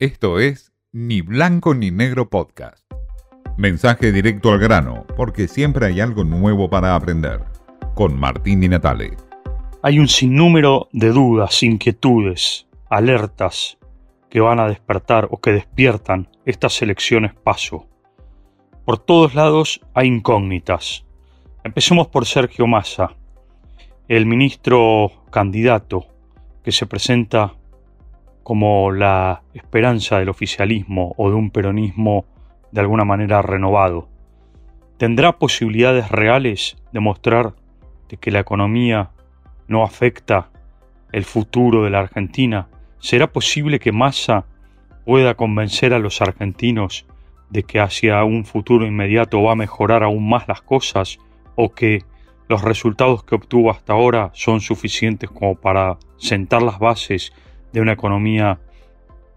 Esto es Ni Blanco ni Negro Podcast. Mensaje directo al grano, porque siempre hay algo nuevo para aprender. Con Martín Di Natale. Hay un sinnúmero de dudas, inquietudes, alertas que van a despertar o que despiertan estas elecciones paso. Por todos lados hay incógnitas. Empecemos por Sergio Massa, el ministro candidato que se presenta como la esperanza del oficialismo o de un peronismo de alguna manera renovado. ¿Tendrá posibilidades reales de mostrar de que la economía no afecta el futuro de la Argentina? ¿Será posible que Massa pueda convencer a los argentinos de que hacia un futuro inmediato va a mejorar aún más las cosas o que los resultados que obtuvo hasta ahora son suficientes como para sentar las bases de una economía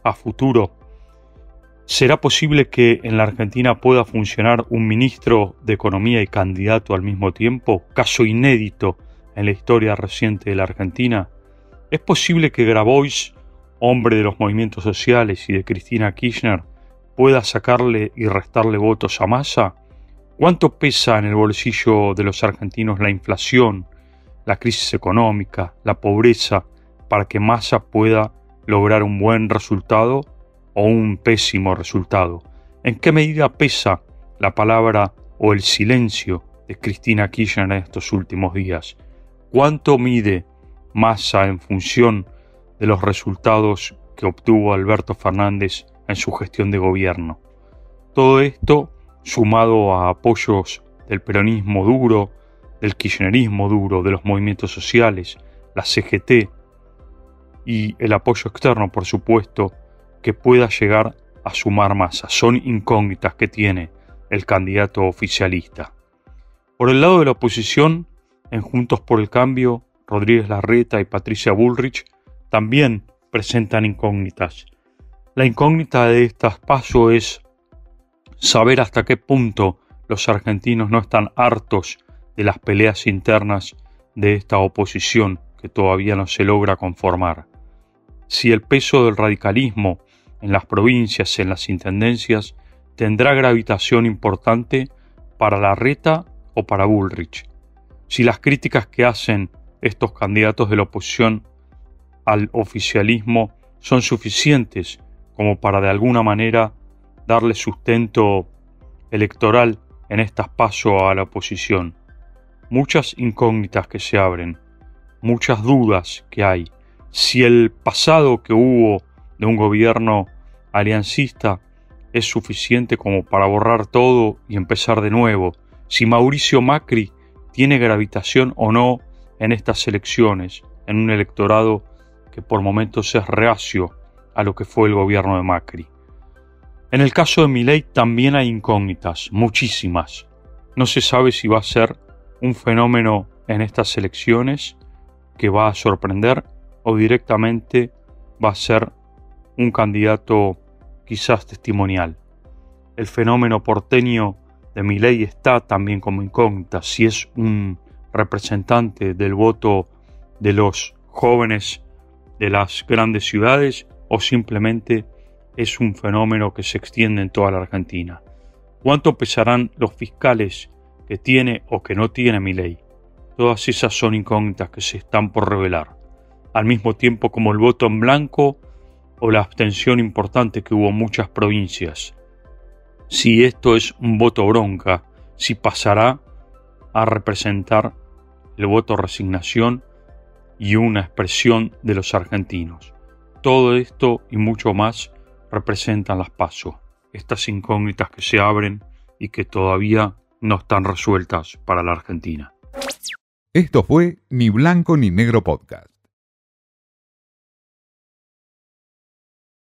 a futuro. ¿Será posible que en la Argentina pueda funcionar un ministro de Economía y candidato al mismo tiempo? Caso inédito en la historia reciente de la Argentina. ¿Es posible que Grabois, hombre de los movimientos sociales y de Cristina Kirchner, pueda sacarle y restarle votos a Massa? ¿Cuánto pesa en el bolsillo de los argentinos la inflación, la crisis económica, la pobreza, para que Massa pueda lograr un buen resultado o un pésimo resultado? ¿En qué medida pesa la palabra o el silencio de Cristina Kirchner en estos últimos días? ¿Cuánto mide Massa en función de los resultados que obtuvo Alberto Fernández en su gestión de gobierno? Todo esto sumado a apoyos del peronismo duro, del kirchnerismo duro, de los movimientos sociales, la CGT y el apoyo externo, por supuesto, que pueda llegar a sumar masa. Son incógnitas que tiene el candidato oficialista. Por el lado de la oposición, en Juntos por el Cambio, Rodríguez Larreta y Patricia Bullrich también presentan incógnitas. La incógnita de estas pasos es saber hasta qué punto los argentinos no están hartos de las peleas internas de esta oposición que todavía no se logra conformar. Si el peso del radicalismo en las provincias, en las intendencias, tendrá gravitación importante para la reta o para Bullrich. Si las críticas que hacen estos candidatos de la oposición al oficialismo son suficientes como para de alguna manera darle sustento electoral en estas pasos a la oposición. Muchas incógnitas que se abren, muchas dudas que hay. Si el pasado que hubo de un gobierno aliancista es suficiente como para borrar todo y empezar de nuevo, si Mauricio Macri tiene gravitación o no en estas elecciones, en un electorado que por momentos es reacio a lo que fue el gobierno de Macri. En el caso de Milei también hay incógnitas, muchísimas. No se sabe si va a ser un fenómeno en estas elecciones que va a sorprender o directamente va a ser un candidato quizás testimonial. El fenómeno porteño de Milei está también como incógnita, si es un representante del voto de los jóvenes de las grandes ciudades o simplemente es un fenómeno que se extiende en toda la Argentina. ¿Cuánto pesarán los fiscales que tiene o que no tiene mi ley? Todas esas son incógnitas que se están por revelar, al mismo tiempo como el voto en blanco o la abstención importante que hubo en muchas provincias. Si esto es un voto bronca, si pasará a representar el voto resignación y una expresión de los argentinos. Todo esto y mucho más representan las pasos, estas incógnitas que se abren y que todavía no están resueltas para la Argentina. Esto fue Ni Blanco ni Negro Podcast.